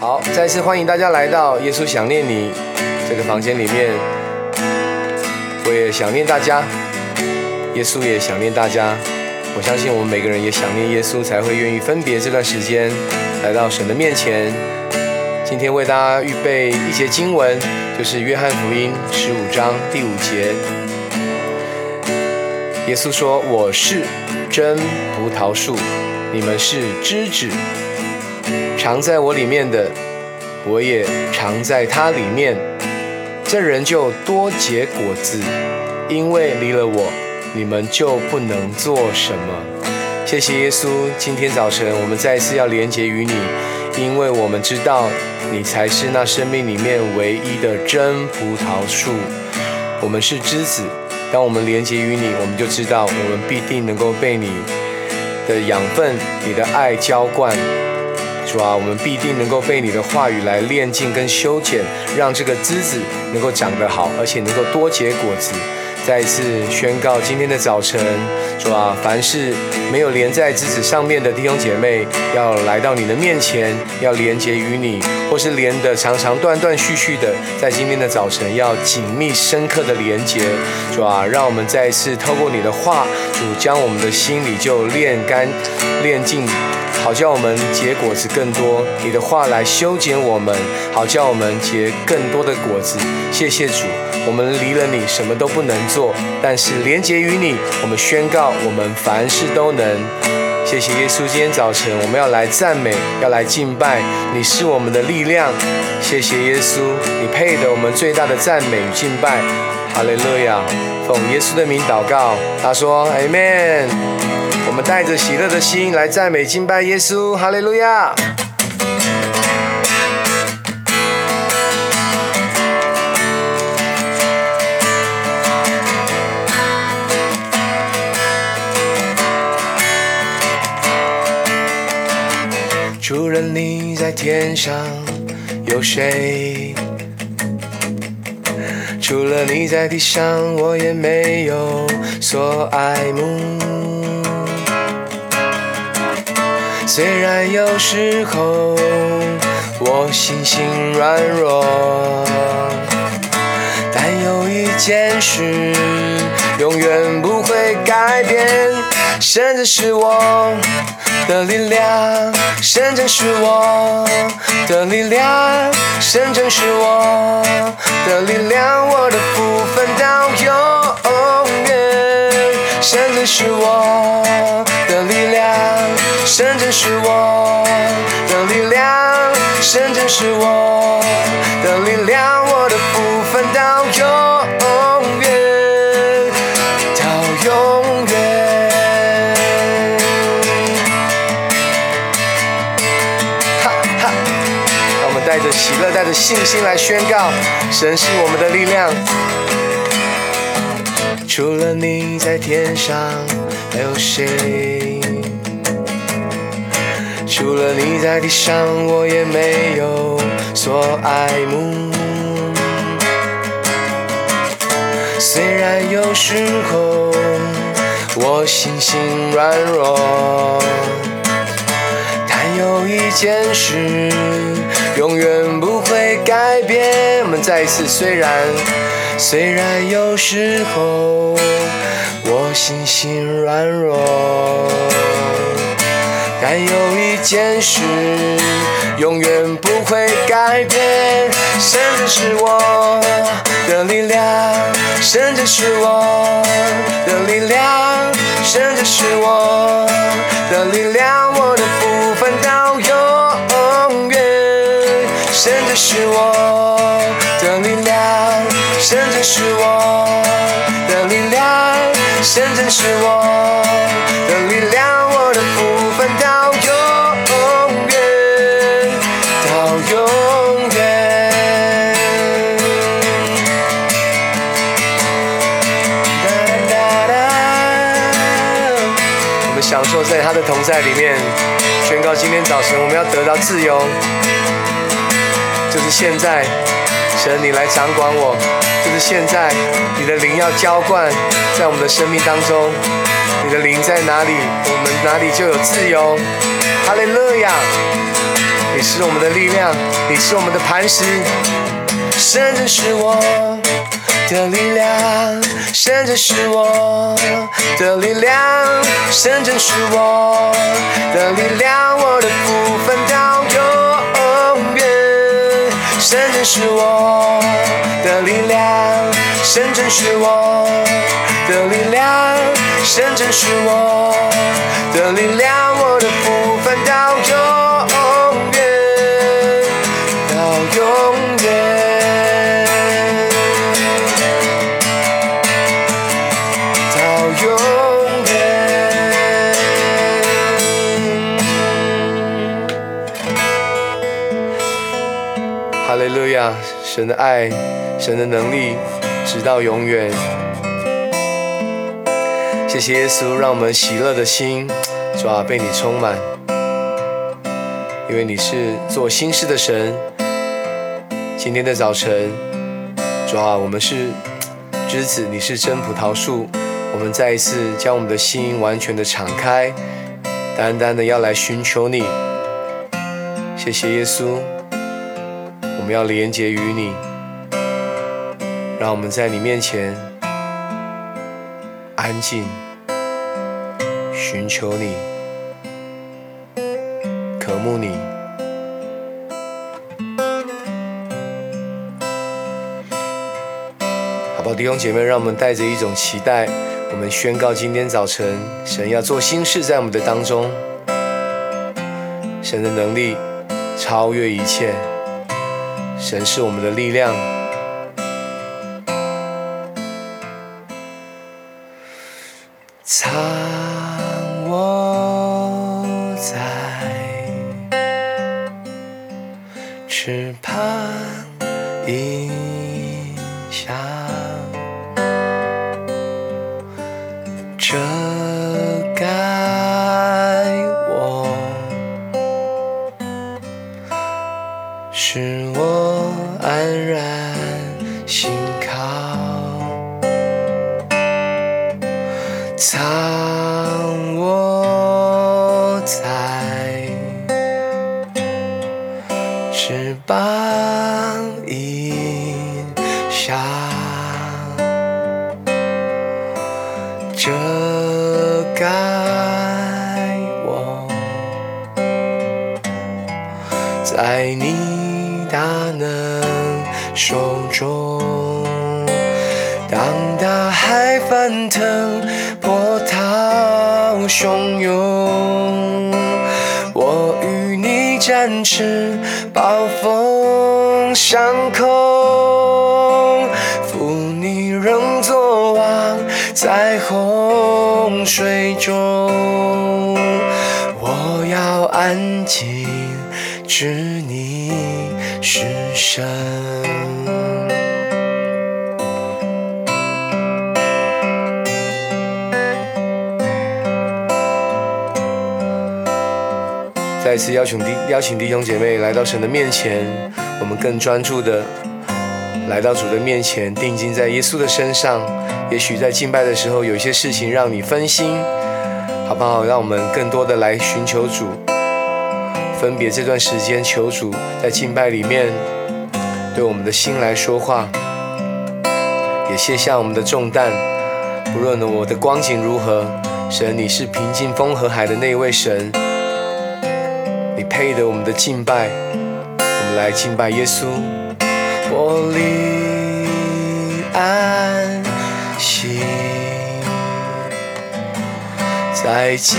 好，再次欢迎大家来到耶稣想念你这个房间里面。我也想念大家，耶稣也想念大家。我相信我们每个人也想念耶稣，才会愿意分别这段时间来到神的面前。今天为大家预备一节经文，就是约翰福音十五章第五节。耶稣说：“我是真葡萄树，你们是枝子。常在我里面的，我也常在他里面。这人就多结果子，因为离了我，你们就不能做什么。”谢谢耶稣，今天早晨我们再一次要连结于你，因为我们知道你才是那生命里面唯一的真葡萄树，我们是枝子。当我们连接于你，我们就知道我们必定能够被你的养分、你的爱浇灌，主啊，我们必定能够被你的话语来炼净跟修剪，让这个枝子能够长得好，而且能够多结果子。再一次宣告，今天的早晨，主啊，凡是没有连在枝子上面的弟兄姐妹，要来到你的面前，要连接于你，或是连的长长断断续续的，在今天的早晨要紧密深刻的连接，主啊，让我们再一次透过你的话，主将我们的心里就炼干、炼净，好叫我们结果子更多。你的话来修剪我们，好叫我们结更多的果子。谢谢主。我们离了你什么都不能做，但是连结于你，我们宣告我们凡事都能。谢谢耶稣，今天早晨我们要来赞美，要来敬拜，你是我们的力量。谢谢耶稣，你配得我们最大的赞美与敬拜。哈利路亚，奉耶稣的名祷告。他说：“Amen。”我们带着喜乐的心来赞美敬拜耶稣。哈利路亚。除了你在天上，有谁？除了你在地上，我也没有所爱慕。虽然有时候我心心软弱，但有一件事永远不会改变，甚至是我。的力量，神真是我的力量，神真是我的力量，我的福分到永远。神真是我的力量，神真是我的力量，神真是我的力量，我的福分到永喜乐，带着信心来宣告：神是我们的力量。除了你在天上，还有谁？除了你在地上，我也没有所爱慕。虽然有时候我心心软弱。但有一件事永远不会改变。我们再一次，虽然虽然有时候我心心软弱，但有一件事永远不会改变。甚至是我的力量，甚至是我的力量，甚至是我的力量，我的福分到永远。甚至是我的力量，甚至是我的力量，甚至是我的力量，我的福分到永远，到永远。我们享受在他的同在里面，宣告今天早晨我们要得到自由。就是现在，神你来掌管我。就是现在，你的灵要浇灌在我们的生命当中。你的灵在哪里，我们哪里就有自由。哈利路亚！你是我们的力量，你是我们的磐石，神真是我的力量，神真是我的力量，神真是我的力量，我的部分到深圳是我的力量，深圳是我的力量，深圳是我的力量，我的部分到永利路亚！神的爱，神的能力，直到永远。谢谢耶稣，让我们喜乐的心，主啊，被你充满。因为你是做新事的神。今天的早晨，主啊，我们是枝子，你是真葡萄树。我们再一次将我们的心完全的敞开，单单的要来寻求你。谢谢耶稣，我们要连接于你，让我们在你面前安静，寻求你，渴慕你。好吧，弟兄姐妹，让我们带着一种期待，我们宣告今天早晨神要做新事在我们的当中，神的能力超越一切，神是我们的力量。中。当大海翻腾，波涛汹涌，我与你展翅，暴风上空，负你仍作王，在洪水中，我要安静，知你是神。再次邀请弟邀请弟兄姐妹来到神的面前，我们更专注的来到主的面前，定睛在耶稣的身上。也许在敬拜的时候，有些事情让你分心，好不好？让我们更多的来寻求主，分别这段时间，求主在敬拜里面对我们的心来说话，也卸下我们的重担。不论我的光景如何，神，你是平静风和海的那一位神。你配得我们的敬拜，我们来敬拜耶稣。我领安息，在今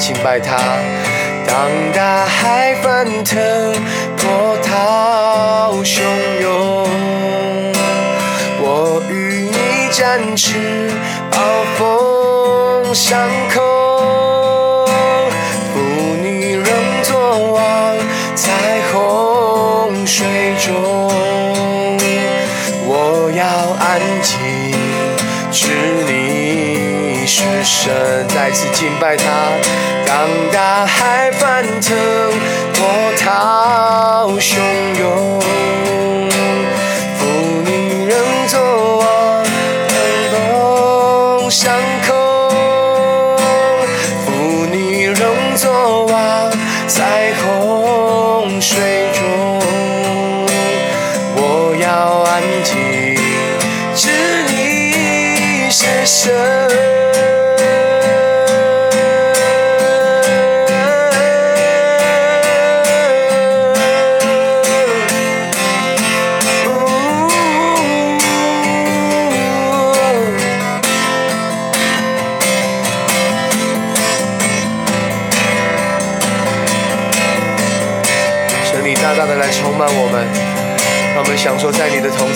敬拜他。当大海翻腾，波涛汹涌，我与你展翅，暴风上空，负你仍作王，在洪水中，只身，再次敬拜他。当大海翻腾，波涛汹涌，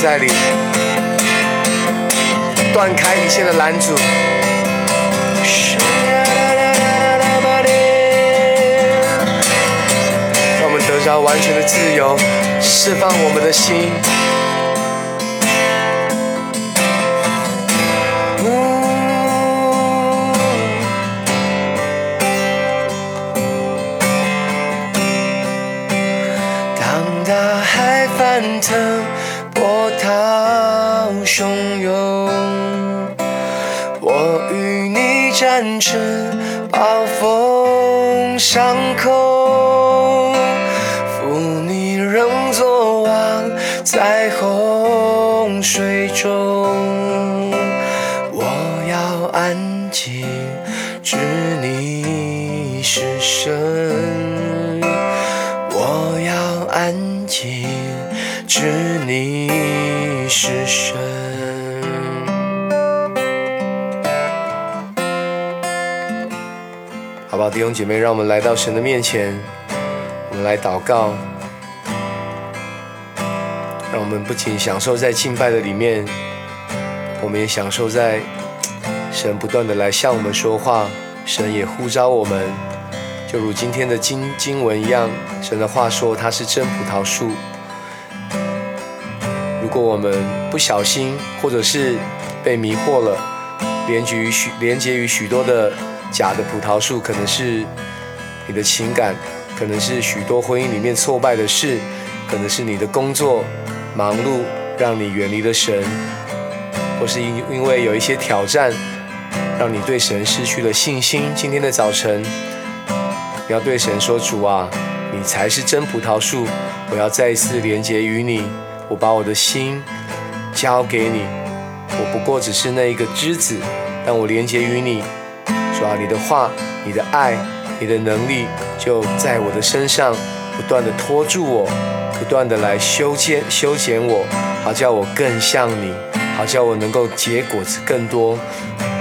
在里，断开一切的拦阻。让我们得着完全的自由，释放我们的心。坚持，暴风伤口。弟兄姐妹，让我们来到神的面前，我们来祷告，让我们不仅享受在敬拜的里面，我们也享受在神不断的来向我们说话，神也呼召我们。就如今天的经经文一样，神的话说他是真葡萄树。如果我们不小心，或者是被迷惑了，连接于许连接于许多的假的葡萄树，可能是你的情感，可能是许多婚姻里面挫败的事，可能是你的工作忙碌让你远离了神，或是因因为有一些挑战，让你对神失去了信心。今天的早晨。你要对神说：“主啊，你才是真葡萄树，我要再一次连接于你。我把我的心交给你，我不过只是那一个枝子，但我连接于你。主啊，你的话、你的爱、你的能力，就在我的身上不断的拖住我，不断的来修剪、修剪我，好叫我更像你，好叫我能够结果子更多。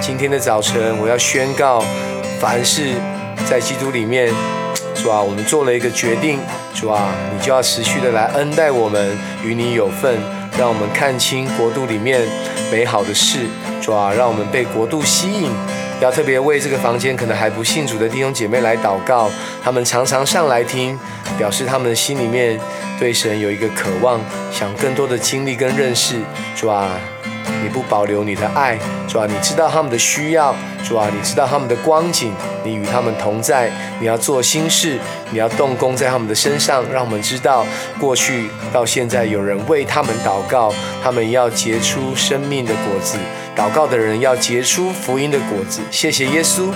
今天的早晨，我要宣告，凡是。”在基督里面，主啊，我们做了一个决定，主啊，你就要持续的来恩待我们，与你有份，让我们看清国度里面美好的事，主啊，让我们被国度吸引。要特别为这个房间可能还不信主的弟兄姐妹来祷告，他们常常上来听，表示他们的心里面对神有一个渴望，想更多的经历跟认识，主啊。你不保留你的爱，主啊，你知道他们的需要，主啊，你知道他们的光景，你与他们同在，你要做心事，你要动工在他们的身上，让我们知道过去到现在有人为他们祷告，他们要结出生命的果子，祷告的人要结出福音的果子。谢谢耶稣，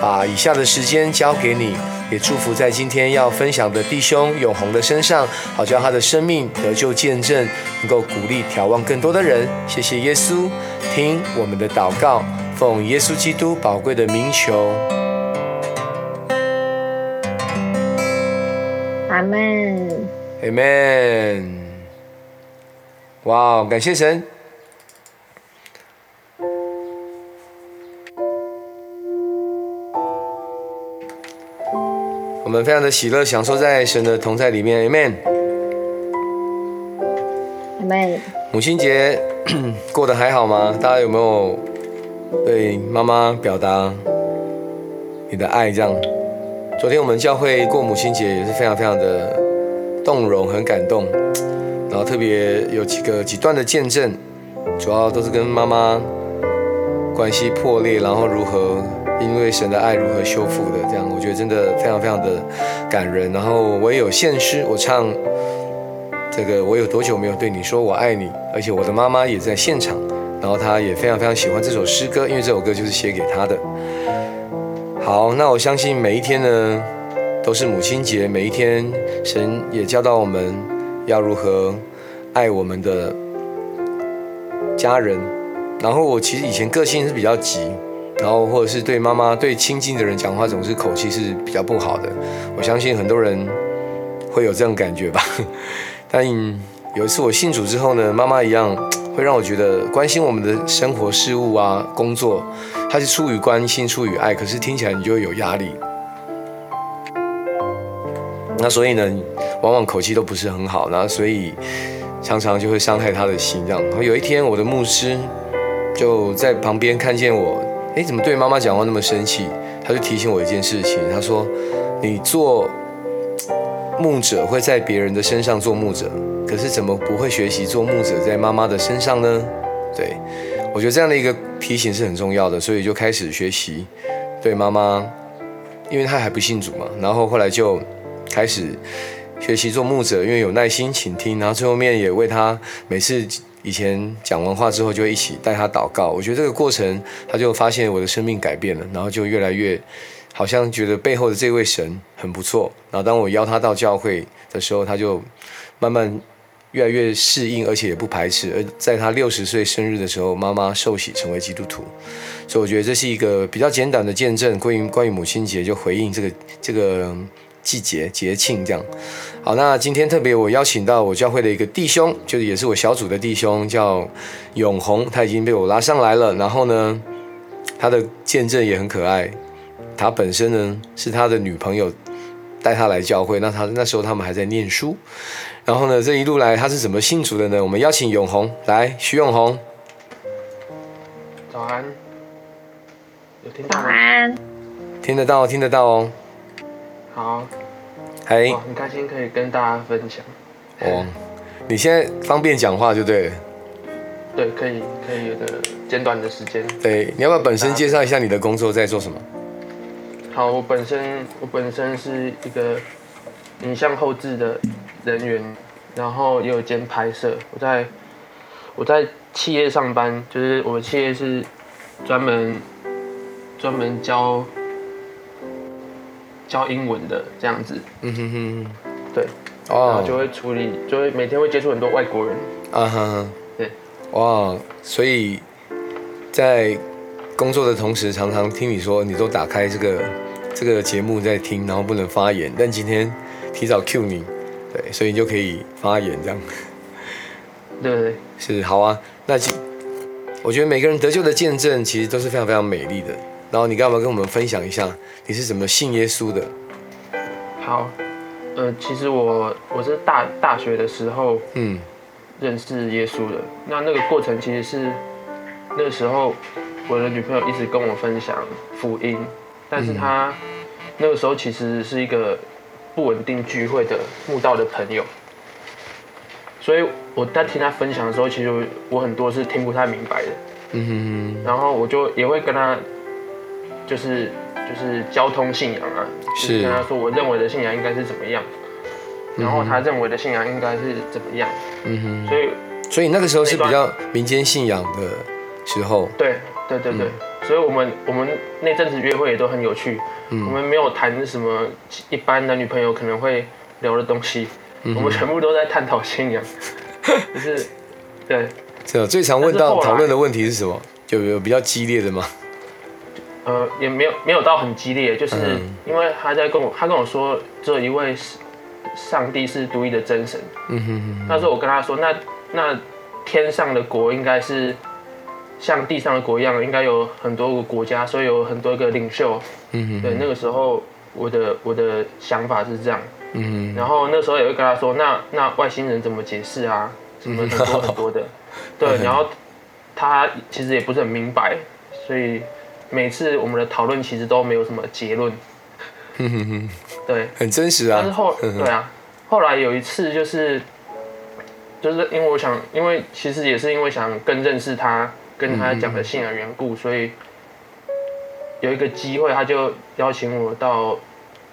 把以下的时间交给你。也祝福在今天要分享的弟兄永红的身上，好叫他的生命得救见证，能够鼓励眺望更多的人。谢谢耶稣，听我们的祷告，奉耶稣基督宝贵的名求。阿门。阿门。哇，感谢神。我们非常的喜乐，享受在神的同在里面，Amen。Amen。母亲节过得还好吗？大家有没有对妈妈表达你的爱？这样，昨天我们教会过母亲节也是非常非常的动容，很感动。然后特别有几个几段的见证，主要都是跟妈妈。关系破裂，然后如何因为神的爱如何修复的，这样我觉得真的非常非常的感人。然后我也有献诗，我唱这个我有多久没有对你说我爱你，而且我的妈妈也在现场，然后她也非常非常喜欢这首诗歌，因为这首歌就是写给她的。好，那我相信每一天呢都是母亲节，每一天神也教导我们要如何爱我们的家人。然后我其实以前个性是比较急，然后或者是对妈妈、对亲近的人讲话总是口气是比较不好的。我相信很多人会有这种感觉吧。但有一次我信主之后呢，妈妈一样会让我觉得关心我们的生活事务啊、工作，她是出于关心、出于爱，可是听起来你就会有压力。那所以呢，往往口气都不是很好，然后所以常常就会伤害她的心。这样，然后有一天我的牧师。就在旁边看见我，哎，怎么对妈妈讲话那么生气？他就提醒我一件事情，他说：“你做牧者会在别人的身上做牧者，可是怎么不会学习做牧者在妈妈的身上呢？”对我觉得这样的一个提醒是很重要的，所以就开始学习对妈妈，因为她还不信主嘛，然后后来就开始学习做牧者，因为有耐心倾听，然后最后面也为她每次。以前讲完话之后，就一起带他祷告。我觉得这个过程，他就发现我的生命改变了，然后就越来越，好像觉得背后的这位神很不错。然后当我邀他到教会的时候，他就慢慢越来越适应，而且也不排斥。而在他六十岁生日的时候，妈妈受洗成为基督徒。所以我觉得这是一个比较简短的见证，关于关于母亲节就回应这个这个。季节节庆这样，好，那今天特别我邀请到我教会的一个弟兄，就是也是我小组的弟兄，叫永红，他已经被我拉上来了。然后呢，他的见证也很可爱。他本身呢是他的女朋友带他来教会，那他那时候他们还在念书。然后呢，这一路来他是怎么信主的呢？我们邀请永红来，徐永红，早安，有听到吗？早安，听得到，听得到哦。好，嘿，很开心可以跟大家分享。哦，你现在方便讲话就对了。对，可以，可以有个简短的时间。对，你要不要本身介绍一下你的工作在做什么？好，我本身我本身是一个影像后置的人员，然后也有兼拍摄。我在我在企业上班，就是我们企业是专门专门教。教英文的这样子，嗯哼哼，对，哦，就会处理，就会每天会接触很多外国人，啊哈，对，哇，所以在工作的同时，常常听你说，你都打开这个这个节目在听，然后不能发言，但今天提早 Q 你，对，所以你就可以发言这样，对。对对，是好啊，那我觉得每个人得救的见证其实都是非常非常美丽的。然后你干嘛跟我们分享一下你是怎么信耶稣的？好，呃，其实我我是大大学的时候，嗯，认识耶稣的。那那个过程其实是那个时候我的女朋友一直跟我分享福音，但是她那个时候其实是一个不稳定聚会的慕道的朋友，所以我在听她分享的时候，其实我很多是听不太明白的。嗯哼哼。然后我就也会跟她。就是就是交通信仰啊，是跟他说我认为的信仰应该是怎么样，然后他认为的信仰应该是怎么样，嗯哼，所以所以那个时候是比较民间信仰的时候，对对对对，所以我们我们那阵子约会也都很有趣，我们没有谈什么一般男女朋友可能会聊的东西，我们全部都在探讨信仰，就是对，这最常问到讨论的问题是什么？有有比较激烈的吗？呃，也没有没有到很激烈，就是因为他在跟我，他跟我说，只有一位上帝是独一的真神。嗯哼哼。那时候我跟他说，那那天上的国应该是像地上的国一样，应该有很多个国家，所以有很多个领袖。嗯哼。对，那个时候我的我的想法是这样。嗯哼。然后那时候也会跟他说，那那外星人怎么解释啊？什么很多很多的。对，然后他其实也不是很明白，所以。每次我们的讨论其实都没有什么结论，对，很真实啊。但是后对啊，后来有一次就是，就是因为我想，因为其实也是因为想更认识他，跟他讲的信仰缘故，所以有一个机会，他就邀请我到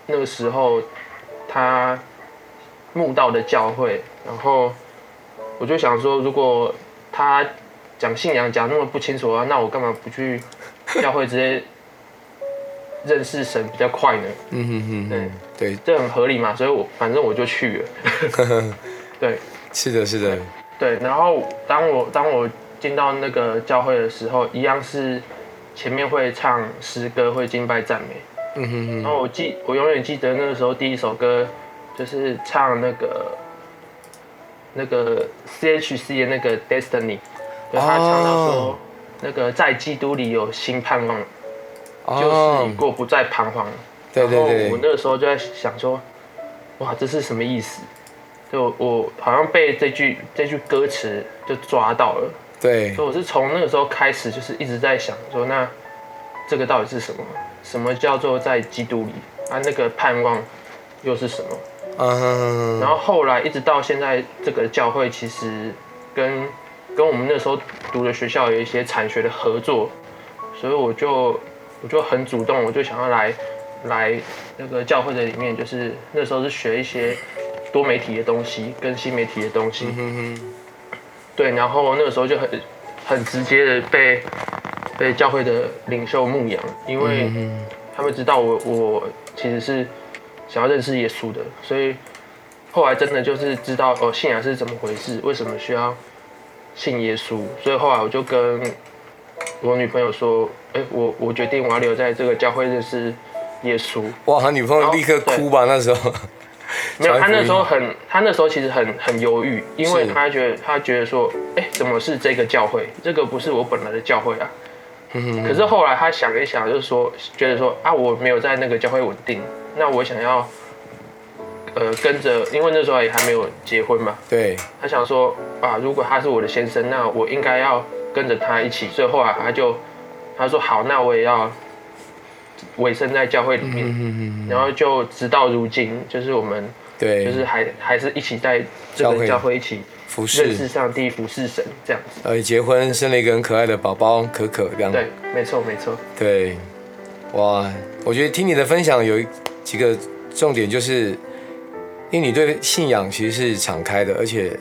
那个时候他墓道的教会，然后我就想说，如果他讲信仰讲那么不清楚的话，那我干嘛不去教会直接认识神比较快呢？嗯哼哼，对对，这很合理嘛，所以我反正我就去了。对，是的，是的，对。然后当我当我进到那个教会的时候，一样是前面会唱诗歌，会敬拜赞美。嗯哼哼。然后我记，我永远记得那个时候第一首歌就是唱那个那个 C H C 的那个 Destiny，对他唱到说那个在基督里有新盼望，就是你过不再彷徨。对对对。我那个时候就在想说，哇，这是什么意思？就我好像被这句这句歌词就抓到了，对，所以我是从那个时候开始，就是一直在想说，那这个到底是什么？什么叫做在基督里啊？那个盼望又是什么？嗯，然后后来一直到现在，这个教会其实跟跟我们那时候读的学校有一些产学的合作，所以我就我就很主动，我就想要来来那个教会的里面，就是那时候是学一些。多媒体的东西跟新媒体的东西，对，然后那个时候就很很直接的被被教会的领袖牧养，因为他们知道我我其实是想要认识耶稣的，所以后来真的就是知道哦信仰是怎么回事，为什么需要信耶稣，所以后来我就跟我女朋友说，哎，我我决定我要留在这个教会认识耶稣。哇，他女朋友立刻哭吧那时候。没有，他那时候很，他那时候其实很很犹豫，因为他觉得他觉得说，哎，怎么是这个教会？这个不是我本来的教会啊。可是后来他想一想，就是说，觉得说啊，我没有在那个教会稳定，那我想要，呃，跟着，因为那时候也还没有结婚嘛。对。他想说啊，如果他是我的先生，那我应该要跟着他一起。所以后来他就他说好，那我也要。委身在教会里面，然后就直到如今，就是我们对，就是还还是一起在这个教会一起服侍，认识上帝，服侍神这样子。呃，结婚生了一个很可爱的宝宝可可，这样对，没错没错。对，哇，我觉得听你的分享有几个重点，就是因为你对信仰其实是敞开的，而且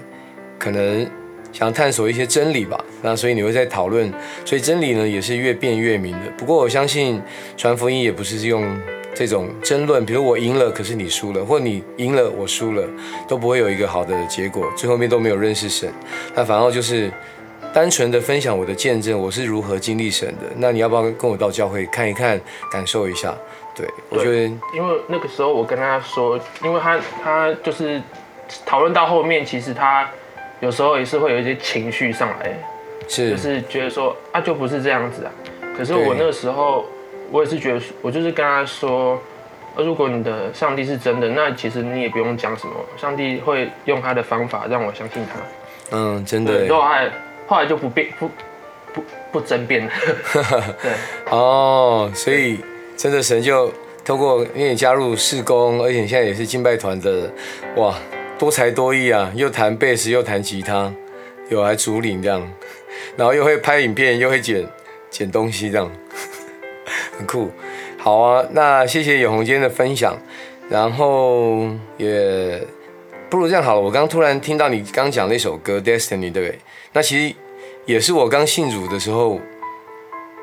可能。想探索一些真理吧，那所以你会在讨论，所以真理呢也是越辩越明的。不过我相信传福音也不是用这种争论，比如我赢了，可是你输了，或你赢了我输了，都不会有一个好的结果，最后面都没有认识神。那反而就是单纯的分享我的见证，我是如何经历神的。那你要不要跟我到教会看一看，感受一下？对我觉得，因为那个时候我跟他说，因为他他就是讨论到后面，其实他。有时候也是会有一些情绪上来，是，就是觉得说啊，就不是这样子啊。可是我那个时候，我也是觉得，我就是跟他说，如果你的上帝是真的，那其实你也不用讲什么，上帝会用他的方法让我相信他。嗯，真的。后来后来就不变不不不争辩了。对。哦，所以真的神就透过因为你加入事工，而且你现在也是敬拜团的，哇。多才多艺啊，又弹贝斯，又弹吉他，有还主领这样，然后又会拍影片，又会剪剪东西这样，很酷。好啊，那谢谢永红今天的分享，然后也不如这样好了。我刚突然听到你刚讲那首歌《Destiny》，对不对？那其实也是我刚信主的时候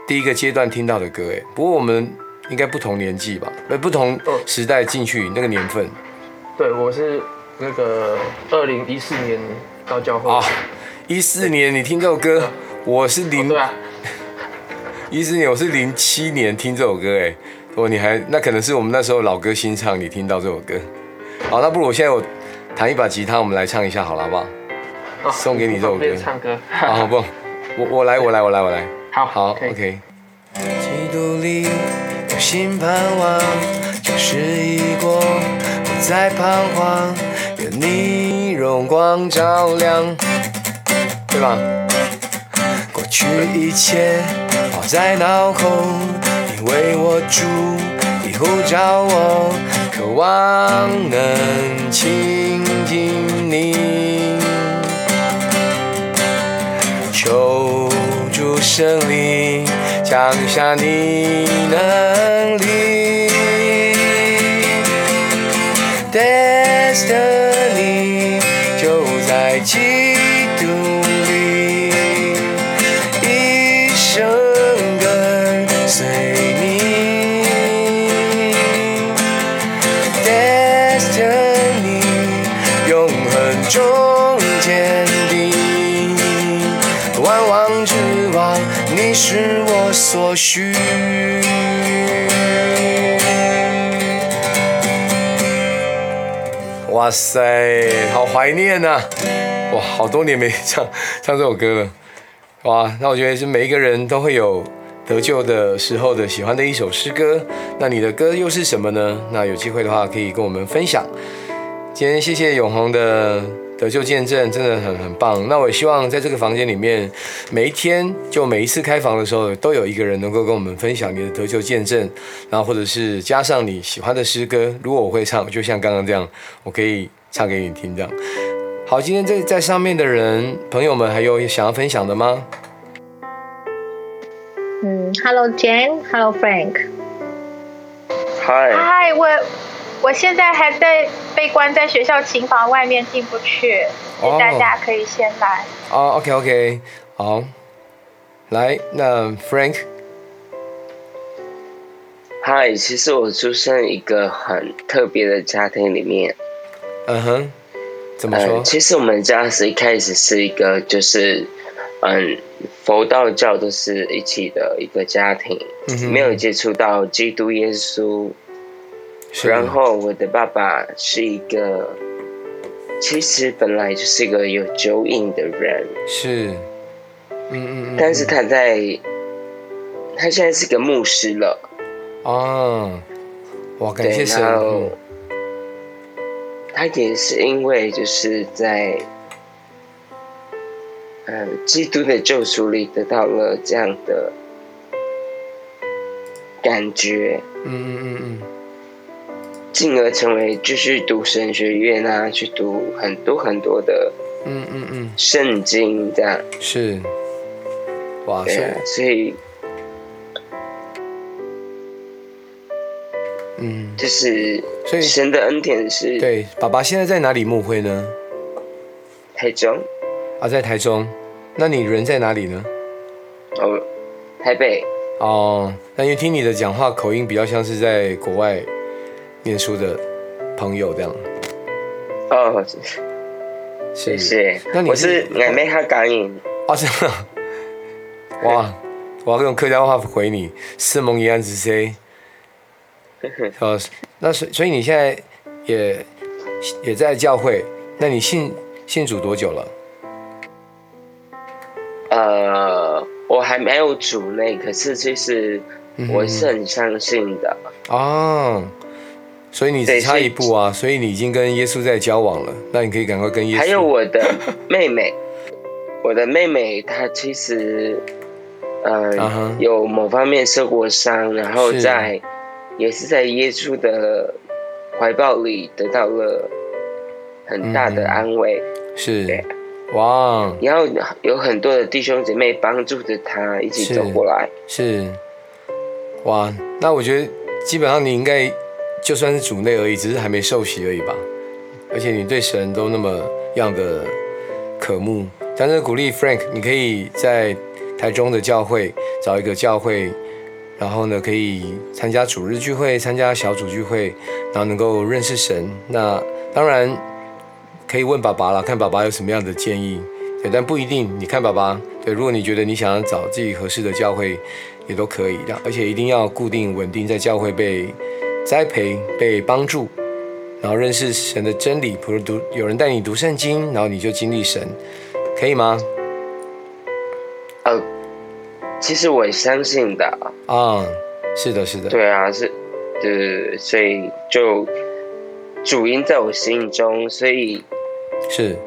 第一个阶段听到的歌，哎。不过我们应该不同年纪吧？呃，不同时代进去那个年份。对，我是。那个二零一四年到教会啊，一四年你听这首歌，我是零对啊，一四年我是零七年听这首歌哎，哦你还那可能是我们那时候老歌新唱，你听到这首歌，好那不如我现在我弹一把吉他，我们来唱一下好了好不好？送给你这首歌，唱歌啊不，我我来我来我来我来，好好 OK。基督里心盼望，旧事已过，不再彷徨。愿你荣光照亮，对吧？过去一切抛在脑后，因为我住已呼召我，渴望能亲近你，求主。胜利，降下你能力。所需。哇塞，好怀念呐！哇，好多年没唱唱这首歌了。哇，那我觉得是每一个人都会有得救的时候的喜欢的一首诗歌。那你的歌又是什么呢？那有机会的话可以跟我们分享。今天谢谢永红的得救见证，真的很很棒。那我希望在这个房间里面，每一天就每一次开房的时候，都有一个人能够跟我们分享你的得救见证，然后或者是加上你喜欢的诗歌。如果我会唱，就像刚刚这样，我可以唱给你听。这样好，今天在在上面的人朋友们，还有想要分享的吗？嗯，Hello Jane，Hello Frank。嗨。嗨，我我现在还在被关在学校琴房外面进不去，大家可以先来。哦，OK OK，好，来，那 Frank。嗨，其实我出生一个很特别的家庭里面。嗯哼，怎么说？其实我们家是一开始是一个就是，嗯，佛道教都是一起的一个家庭，没有接触到基督耶稣。然后我的爸爸是一个，其实本来就是一个有酒瘾的人。是，嗯嗯。但是他在，他现在是个牧师了。哦，哇，感谢神。他也是因为就是在，呃，基督的救赎里得到了这样的感觉。嗯嗯嗯嗯。进而成为继续读神学院啊，去读很多很多的，嗯嗯嗯，圣经这样。是。哇塞！所以。嗯，就是，所以神的恩典是。对，爸爸现在在哪里牧会呢？台中。啊，在台中。那你人在哪里呢？哦，台北。哦，那因为听你的讲话口音比较像是在国外念书的朋友这样。哦，谢谢。那你是俺妹哈感应。哦，真的。哇，我要用客家话回你：是蒙一安子 C。哦，那所所以你现在也也在教会，那你信信主多久了？呃，我还没有主内，可是其实我是很相信的。哦，所以你只差一步啊，所以你已经跟耶稣在交往了，那你可以赶快跟耶稣。还有我的妹妹，我的妹妹她其实呃有某方面受过伤，然后在。也是在耶稣的怀抱里得到了很大的安慰，是，哇！然后有很多的弟兄姐妹帮助着她一起走过来，是，哇！那我觉得基本上你应该就算是主内而已，只是还没受洗而已吧。而且你对神都那么样的渴慕，但是鼓励 Frank，你可以在台中的教会找一个教会。然后呢，可以参加主日聚会，参加小组聚会，然后能够认识神。那当然可以问爸爸了，看爸爸有什么样的建议。对，但不一定。你看爸爸，对，如果你觉得你想要找自己合适的教会，也都可以的。而且一定要固定稳定在教会被栽培、被帮助，然后认识神的真理。比如读有人带你读圣经，然后你就经历神，可以吗？其实我相信的啊，是的，是的，对啊，是，对对对，所以就主因在我心中，所以是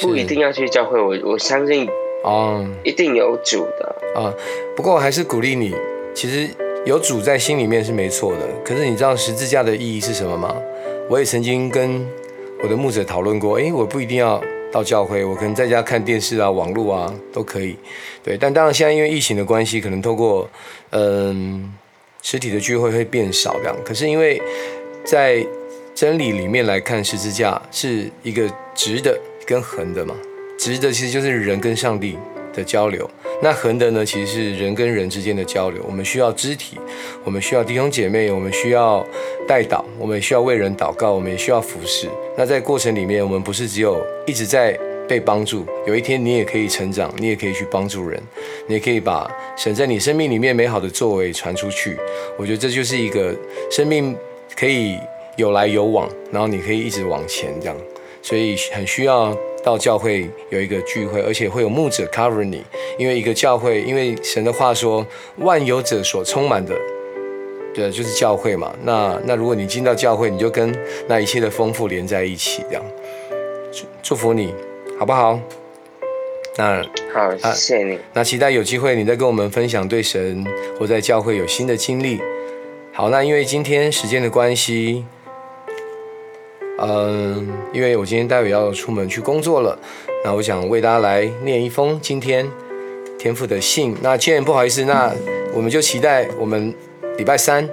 不一定要去教会，我我相信哦，一定有主的啊。不过我还是鼓励你，其实有主在心里面是没错的。可是你知道十字架的意义是什么吗？我也曾经跟我的牧者讨论过，哎，我不一定要到教会，我可能在家看电视啊、网络啊都可以。对，但当然现在因为疫情的关系，可能透过嗯实体的聚会会变少这样。可是因为在真理里面来看，十字架是一个直的跟横的嘛，直的其实就是人跟上帝的交流。那横的呢，其实是人跟人之间的交流。我们需要肢体，我们需要弟兄姐妹，我们需要代祷，我们也需要为人祷告，我们也需要服侍。那在过程里面，我们不是只有一直在被帮助，有一天你也可以成长，你也可以去帮助人，你也可以把神在你生命里面美好的作为传出去。我觉得这就是一个生命可以有来有往，然后你可以一直往前这样，所以很需要。到教会有一个聚会，而且会有牧者 cover 你，因为一个教会，因为神的话说，万有者所充满的，对，就是教会嘛。那那如果你进到教会，你就跟那一切的丰富连在一起，这样。祝祝福你，好不好？那好，谢谢你。那期待有机会你再跟我们分享对神或在教会有新的经历。好，那因为今天时间的关系。嗯，因为我今天待会要出门去工作了，那我想为大家来念一封今天天父的信。那既然不好意思，那我们就期待我们礼拜三，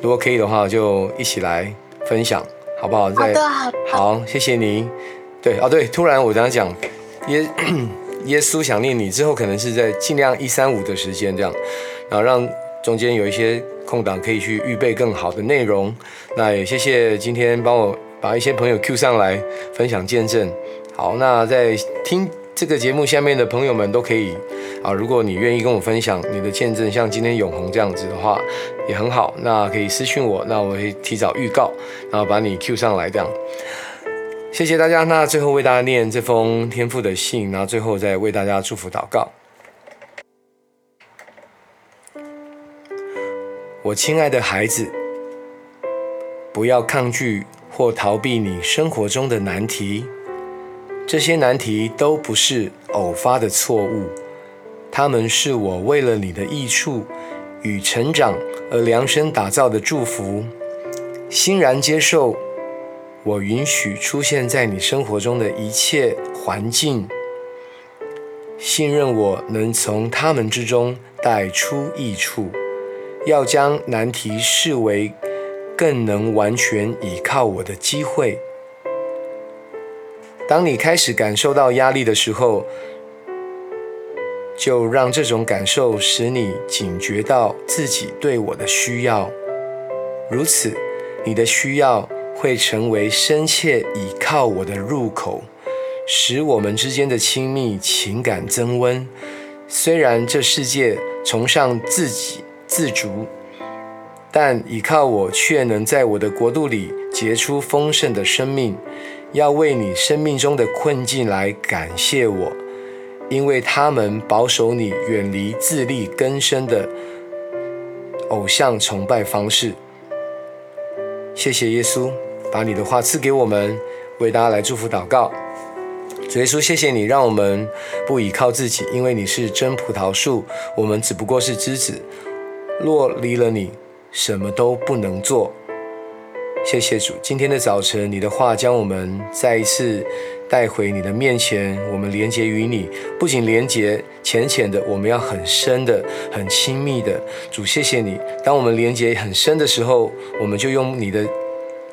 如果可以的话，就一起来分享，好不好？好的，好的。好，谢谢你。对，哦对，突然我刚刚讲耶耶稣想念你之后，可能是在尽量一三五的时间这样，然后让中间有一些空档可以去预备更好的内容。那也谢谢今天帮我。把一些朋友 Q 上来分享见证，好，那在听这个节目下面的朋友们都可以啊，如果你愿意跟我分享你的见证，像今天永红这样子的话，也很好，那可以私信我，那我会提早预告，然后把你 Q 上来这样。谢谢大家，那最后为大家念这封天父的信，然后最后再为大家祝福祷告。我亲爱的孩子，不要抗拒。或逃避你生活中的难题，这些难题都不是偶发的错误，他们是我为了你的益处与成长而量身打造的祝福。欣然接受我允许出现在你生活中的一切环境，信任我能从他们之中带出益处，要将难题视为。更能完全倚靠我的机会。当你开始感受到压力的时候，就让这种感受使你警觉到自己对我的需要。如此，你的需要会成为深切倚靠我的入口，使我们之间的亲密情感增温。虽然这世界崇尚自给自足。但倚靠我，却能在我的国度里结出丰盛的生命。要为你生命中的困境来感谢我，因为他们保守你远离自力更生的偶像崇拜方式。谢谢耶稣，把你的话赐给我们，为大家来祝福祷告。主耶稣，谢谢你，让我们不依靠自己，因为你是真葡萄树，我们只不过是枝子。若离了你，什么都不能做。谢谢主，今天的早晨，你的话将我们再一次带回你的面前。我们连接于你，不仅连接浅浅的，我们要很深的、很亲密的。主，谢谢你。当我们连接很深的时候，我们就用你的。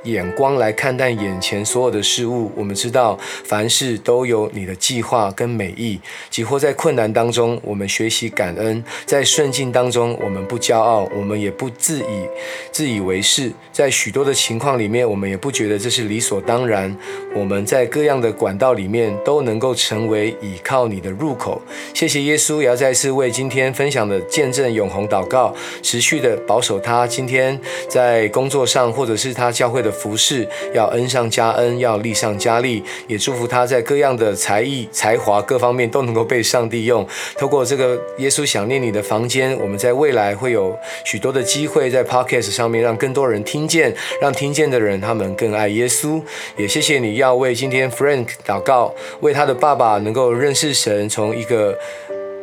眼光来看待眼前所有的事物，我们知道凡事都有你的计划跟美意。几乎在困难当中，我们学习感恩；在顺境当中，我们不骄傲，我们也不自以自以为是。在许多的情况里面，我们也不觉得这是理所当然。我们在各样的管道里面都能够成为倚靠你的入口。谢谢耶稣，也要再次为今天分享的见证永恒祷告，持续的保守他。今天在工作上，或者是他教会的。服饰要恩上加恩，要利上加利，也祝福他在各样的才艺、才华各方面都能够被上帝用。透过这个耶稣想念你的房间，我们在未来会有许多的机会在 Podcast 上面让更多人听见，让听见的人他们更爱耶稣。也谢谢你要为今天 Frank 祷告，为他的爸爸能够认识神，从一个。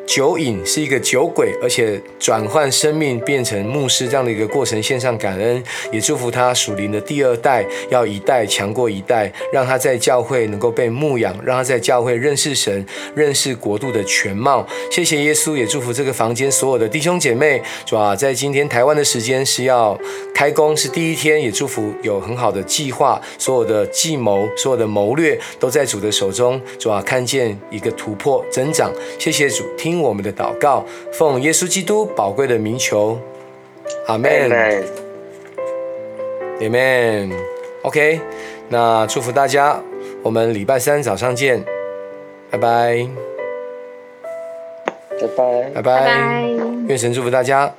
酒瘾是一个酒鬼，而且转换生命变成牧师这样的一个过程，献上感恩，也祝福他属灵的第二代要一代强过一代，让他在教会能够被牧养，让他在教会认识神，认识国度的全貌。谢谢耶稣，也祝福这个房间所有的弟兄姐妹，主啊，在今天台湾的时间是要开工，是第一天，也祝福有很好的计划，所有的计谋，所有的谋略都在主的手中，主啊，看见一个突破增长。谢谢主，听听。我们的祷告，奉耶稣基督宝贵的名求，阿门，阿门。OK，那祝福大家，我们礼拜三早上见，拜拜，拜拜，拜拜，愿神祝福大家。